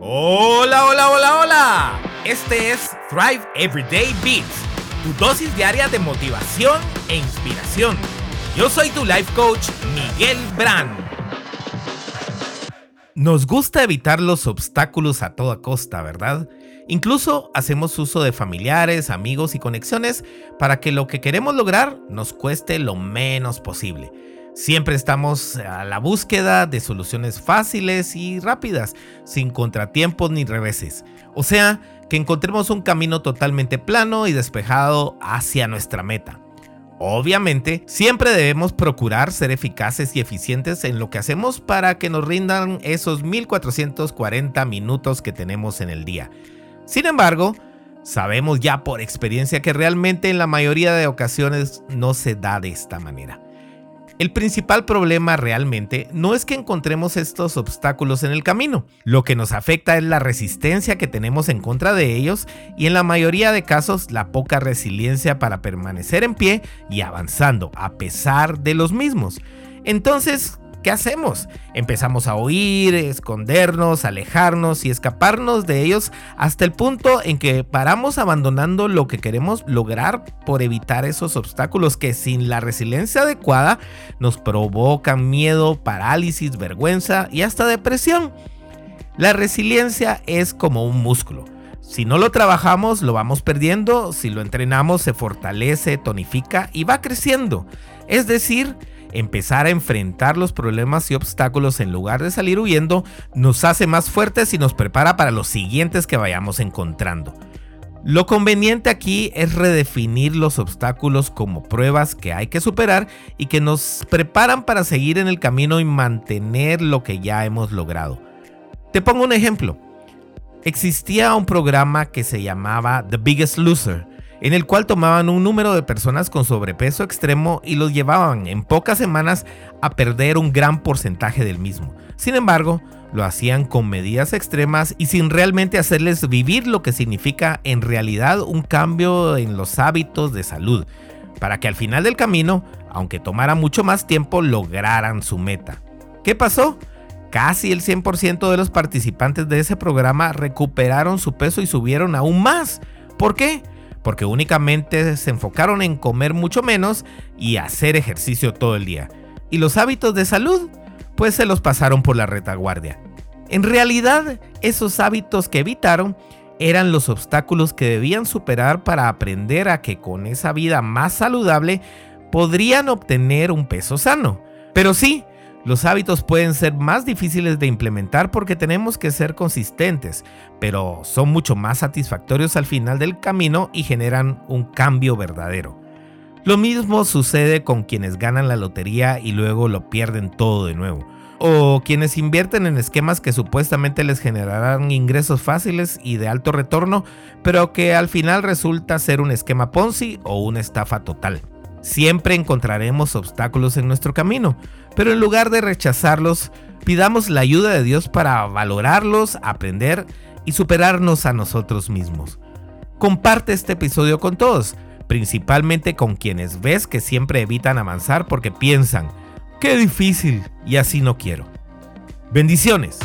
Hola, hola, hola, hola. Este es Thrive Everyday Beats, tu dosis diaria de motivación e inspiración. Yo soy tu life coach, Miguel Brand. Nos gusta evitar los obstáculos a toda costa, ¿verdad? Incluso hacemos uso de familiares, amigos y conexiones para que lo que queremos lograr nos cueste lo menos posible. Siempre estamos a la búsqueda de soluciones fáciles y rápidas, sin contratiempos ni reveses. O sea, que encontremos un camino totalmente plano y despejado hacia nuestra meta. Obviamente, siempre debemos procurar ser eficaces y eficientes en lo que hacemos para que nos rindan esos 1440 minutos que tenemos en el día. Sin embargo, sabemos ya por experiencia que realmente en la mayoría de ocasiones no se da de esta manera. El principal problema realmente no es que encontremos estos obstáculos en el camino, lo que nos afecta es la resistencia que tenemos en contra de ellos y en la mayoría de casos la poca resiliencia para permanecer en pie y avanzando a pesar de los mismos. Entonces, ¿qué hacemos? Empezamos a huir, escondernos, alejarnos y escaparnos de ellos hasta el punto en que paramos abandonando lo que queremos lograr por evitar esos obstáculos que sin la resiliencia adecuada nos provocan miedo, parálisis, vergüenza y hasta depresión. La resiliencia es como un músculo. Si no lo trabajamos, lo vamos perdiendo. Si lo entrenamos, se fortalece, tonifica y va creciendo. Es decir, empezar a enfrentar los problemas y obstáculos en lugar de salir huyendo nos hace más fuertes y nos prepara para los siguientes que vayamos encontrando. Lo conveniente aquí es redefinir los obstáculos como pruebas que hay que superar y que nos preparan para seguir en el camino y mantener lo que ya hemos logrado. Te pongo un ejemplo. Existía un programa que se llamaba The Biggest Loser, en el cual tomaban un número de personas con sobrepeso extremo y los llevaban en pocas semanas a perder un gran porcentaje del mismo. Sin embargo, lo hacían con medidas extremas y sin realmente hacerles vivir lo que significa en realidad un cambio en los hábitos de salud, para que al final del camino, aunque tomara mucho más tiempo, lograran su meta. ¿Qué pasó? Casi el 100% de los participantes de ese programa recuperaron su peso y subieron aún más. ¿Por qué? Porque únicamente se enfocaron en comer mucho menos y hacer ejercicio todo el día. Y los hábitos de salud, pues se los pasaron por la retaguardia. En realidad, esos hábitos que evitaron eran los obstáculos que debían superar para aprender a que con esa vida más saludable podrían obtener un peso sano. Pero sí, los hábitos pueden ser más difíciles de implementar porque tenemos que ser consistentes, pero son mucho más satisfactorios al final del camino y generan un cambio verdadero. Lo mismo sucede con quienes ganan la lotería y luego lo pierden todo de nuevo, o quienes invierten en esquemas que supuestamente les generarán ingresos fáciles y de alto retorno, pero que al final resulta ser un esquema Ponzi o una estafa total. Siempre encontraremos obstáculos en nuestro camino, pero en lugar de rechazarlos, pidamos la ayuda de Dios para valorarlos, aprender y superarnos a nosotros mismos. Comparte este episodio con todos, principalmente con quienes ves que siempre evitan avanzar porque piensan, qué difícil y así no quiero. Bendiciones.